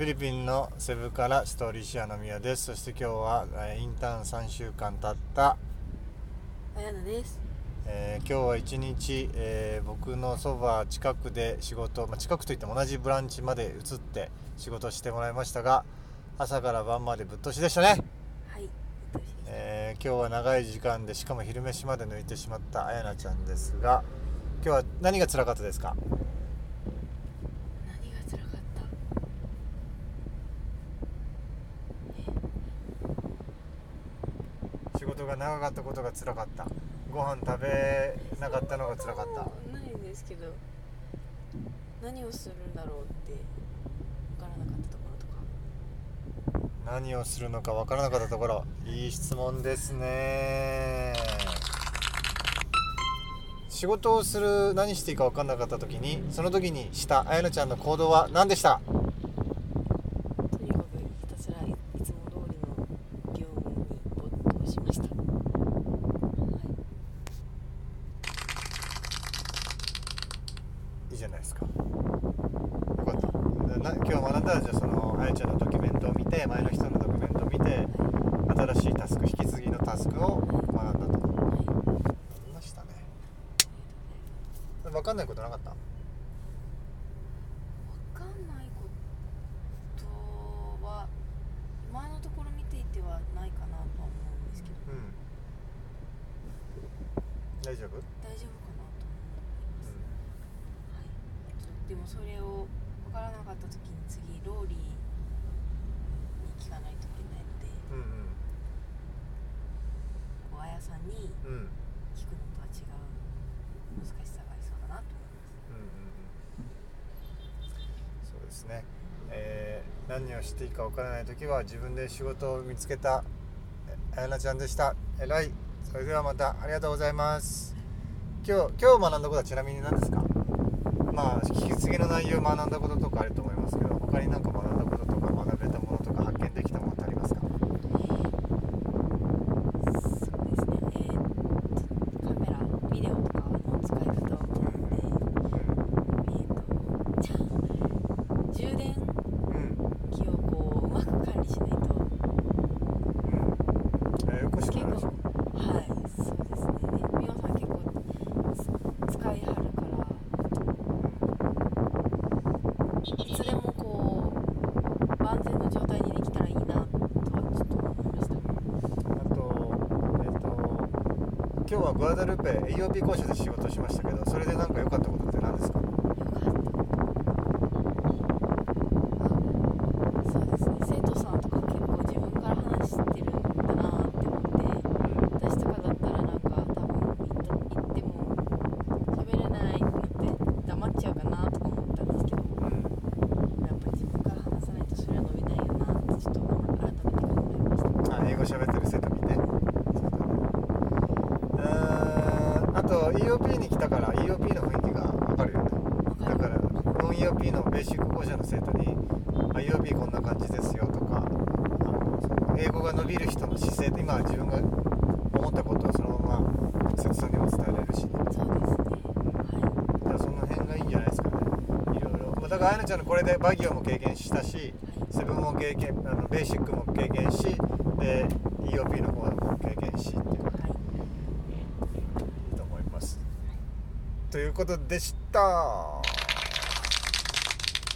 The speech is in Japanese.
フィリピンのセブからストーリーシアの宮ですそして今日はえーインターン3週間経った、あやなです。えー今日は一日、えー僕のそば近くで仕事、まあ、近くといっても同じブランチまで移って仕事してもらいましたが朝から晩までぶっ通しでしたね、はい。えー今日は長い時間でしかも昼飯まで抜いてしまったあやなちゃんですが今日は何が辛かったですか何が辛かった。仕事が長かったことが辛かったご飯食べなかったのが辛かったないんですけど。何をするんだろうって。わからなかったところとか。何をするのか分からなかったところいい質問ですね仕事をする何していいか分からなかった時にその時にしたあやなちゃんの行動は何でしたとにかくひたすらいいつも通りの業務に没頭しました。い。いじゃないですか。よかった。今日学んだらじゃあそのあやちゃんのドキュメントを見て前の人のドキュメントを見て新しいタスク引き継ぎのタスクを学んだとい。はい。りましたね分かんないことなかったわかんないことは。今のところ見ていてはないかなとは思うんですけど。うん大丈夫、大丈夫かなと思います。はい、でもそれを分からなかった時に次ローリーに聞かないといけないのでうんこうあやさんにうんうん聞くのとは違う難しさがありそうだなと思いうんうんうん。そうですね、えー何をしていいか分からない時は自分で仕事を見つけたえあやなちゃんでした。えらいそれではまたありがとうございます。今日今日学んだことはちなみに何ですか？まあ引き継ぎの内容を学んだこととかあると思いますけど他に何か学んだこととか学べたものとか発見できたものってありますかます。そうですね、えーカメラビデオとかの使い方を学んで、えー、とじゃあ充電うん器をこううまく管理しないとうんえーよくし結ないでしょ構はいそうですねで美穂さん結構つ使いはるからいつでもこう万全の状態にできたらいいなとはちょっと思いました。あと、えっ、と、今日はグアダルーペ AOP 講師で仕事しましたけど、それで何か良かったことって何ですかよかったそうですね生徒さんとか結構自分から話してるんだなって思って私とかだったらなんか多分言った言っても喋れないってなって黙っちゃうかなとか思ったんですけどやっぱり自分から話さないとそれは伸びないよなってちょっと改めて考えましたあ、英語喋ってる生徒見て。うーん、あと EOP に来たから EOP の雰囲気がわかるよね。だから、ノン EOP のベーシック講師の生徒に、あ EOP こんな感じですよとか、英語が伸びる人の姿勢、今自分が思ったことをそのまま生徒さんにも伝えられるし、そうですね。はじゃあその辺がいいんじゃないですかね。いろいろ、まあ、だからあやなちゃんのこれでバギオも経験したしいはいセブンも経験あのベーシックも経験しで EOP の方も経験しっていうのがはいいいと思いますということでした。